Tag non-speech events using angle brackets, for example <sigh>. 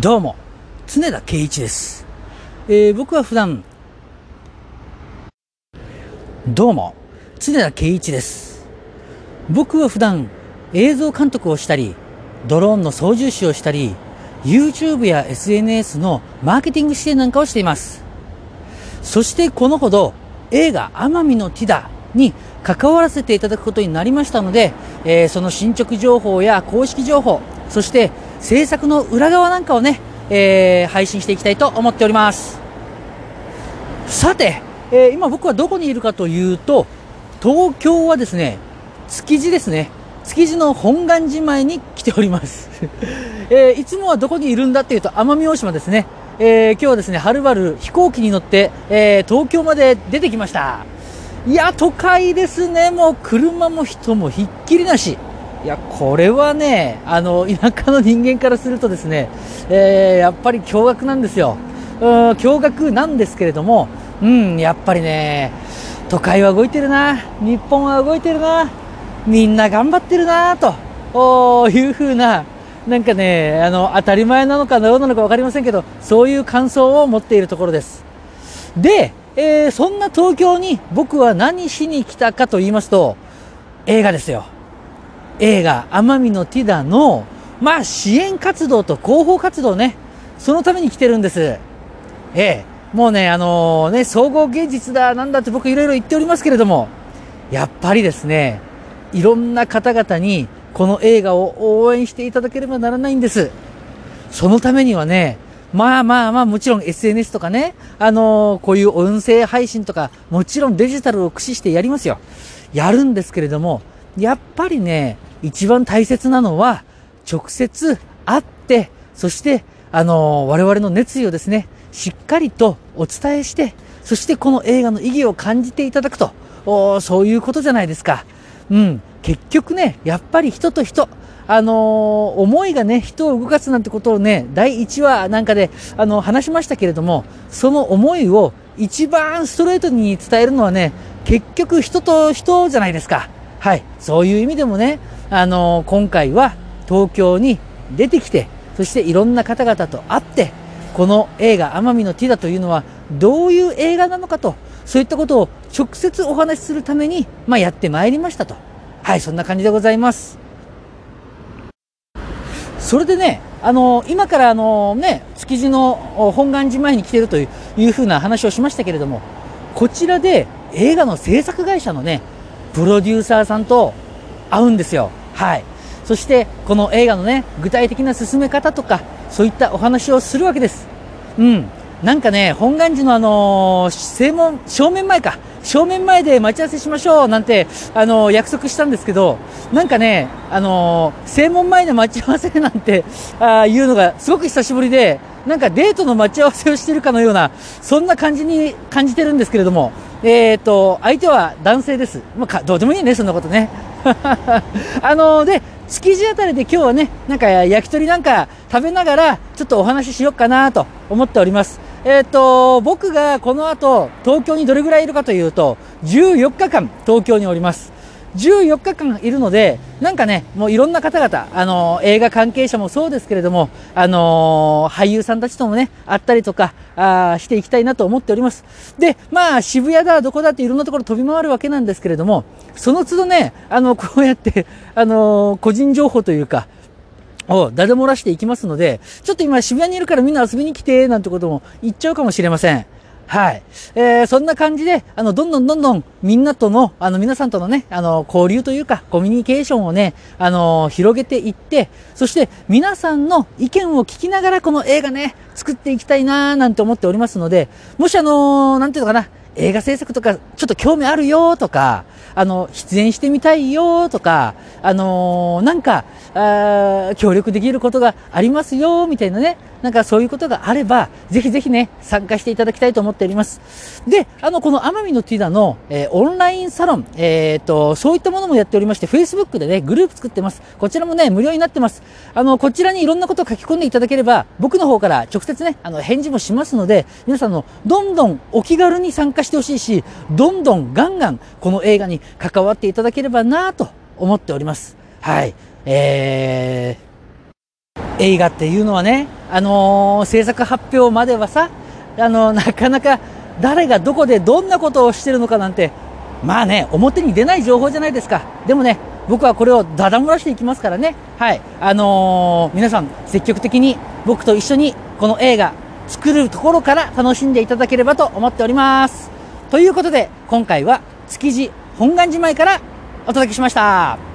どうも、常田圭一です。えー僕は普段、どうも、常田圭一です。僕は普段、映像監督をしたり、ドローンの操縦士をしたり、YouTube や SNS のマーケティング支援なんかをしています。そしてこのほど、映画、奄美のティダに関わらせていただくことになりましたので、えーその進捗情報や公式情報、そして制作の裏側なんかをね、えー配信していきたいと思っております。さて、えー今僕はどこにいるかというと、東京はですね、築地ですね。築地の本願寺前に来ております。<laughs> えーいつもはどこにいるんだっていうと、奄美大島ですね。えー今日はですね、はるばる飛行機に乗って、えー東京まで出てきました。いや、都会ですね。もう車も人もひっきりなし。いや、これはね、あの、田舎の人間からするとですね、えーやっぱり驚愕なんですよ。うん、驚愕なんですけれども、うん、やっぱりね、都会は動いてるな、日本は動いてるな、みんな頑張ってるな、というふうな、なんかね、あの、当たり前なのかどうなのか分かりませんけど、そういう感想を持っているところです。で、えーそんな東京に僕は何しに来たかと言いますと、映画ですよ。映画、奄美のティダの、まあ、支援活動と広報活動ね、そのために来てるんです。ええ、もうね、あのね、総合芸術だ、なんだって僕いろいろ言っておりますけれども、やっぱりですね、いろんな方々にこの映画を応援していただければならないんです。そのためにはね、まあまあまあもちろん SNS とかね、あのこういう音声配信とか、もちろんデジタルを駆使してやりますよ。やるんですけれども、やっぱりね、一番大切なのは、直接会って、そして、あの我々の熱意をですね、しっかりとお伝えして、そしてこの映画の意義を感じていただくと、おそういうことじゃないですか。うん。結局ね、やっぱり人と人、あのー思いがね、人を動かすなんてことをね、第1話なんかで、あの話しましたけれども、その思いを一番ストレートに伝えるのはね、結局人と人じゃないですか。はい。そういう意味でもね、あの今回は東京に出てきて、そしていろんな方々と会って、この映画、奄美のティダというのは、どういう映画なのかと、そういったことを直接お話しするために、まあ、やってまいりましたと。はい、そんな感じでございます。それでね、あの今からあのね、築地の本願寺前に来てるといういうふうな話をしましたけれども、こちらで映画の制作会社のね、プロデューサーさんと会うんですよ。はい。そして、この映画のね、具体的な進め方とか、そういったお話をするわけです。うん。なんかね、本願寺のあのー正門、正面前か。正面前で待ち合わせしましょうなんて、あのー約束したんですけど、なんかね、あのー正門前で待ち合わせ <laughs> なんて、あーいうのがすごく久しぶりで、なんかデートの待ち合わせをしてるかのような、そんな感じに感じてるんですけれども、えっ、と、相手は男性です。まあか、どうでもいいね、そんなことね。<laughs> あので、築地あたりで今日はね、なんか焼き鳥なんか食べながら、ちょっとお話ししようかなと思っております。えっ、と、僕がこの後、東京にどれぐらいいるかというと、14日間東京におります。14日間いるので、なんかね、もういろんな方々、あの映画関係者もそうですけれども、あの俳優さんたちともね、会ったりとか、あーしていきたいなと思っております。で、まあ、渋谷だ、どこだっていろんなところ飛び回るわけなんですけれども、その都度ね、あの、<laughs> こうやって、あの個人情報というか、をだだ漏らしていきますので、ちょっと今渋谷にいるからみんな遊びに来て、なんてことも言っちゃうかもしれません。はい。えー、そんな感じで、あの、どんどんどんどんみんなとの、あの、皆さんとのね、あの、交流というか、コミュニケーションをね、あの、広げていって、そして皆さんの意見を聞きながらこの映画ね、作っていきたいなーなんて思っておりますので、もしあのなんていうのかな、映画制作とかちょっと興味あるよとか、あの、出演してみたいよとか、あのーなんか、あー協力できることがありますよみたいなね、なんかそういうことがあれば、ぜひぜひね、参加していただきたいと思っております。で、あの、この奄美のティダの、えーオンラインサロン、えーと、そういったものもやっておりまして、Facebook でね、グループ作ってます。こちらもね、無料になってます。あの、こちらにいろんなことを書き込んでいただければ、僕の方から直接ね、あの、返事もしますので、皆さんの、どんどんお気軽に参加してほしいし、どんどんガンガン、この映画に関わっていただければなと思っております。はい。えー、映画っていうのはね、あのー制作発表まではさ、あのなかなか誰がどこでどんなことをしてるのかなんて、まあね、表に出ない情報じゃないですか。でもね、僕はこれをダダ漏らしていきますからね。はい。あのー皆さん積極的に僕と一緒にこの映画作るところから楽しんでいただければと思っております。ということで、今回は築地本願寺前からお届けしました。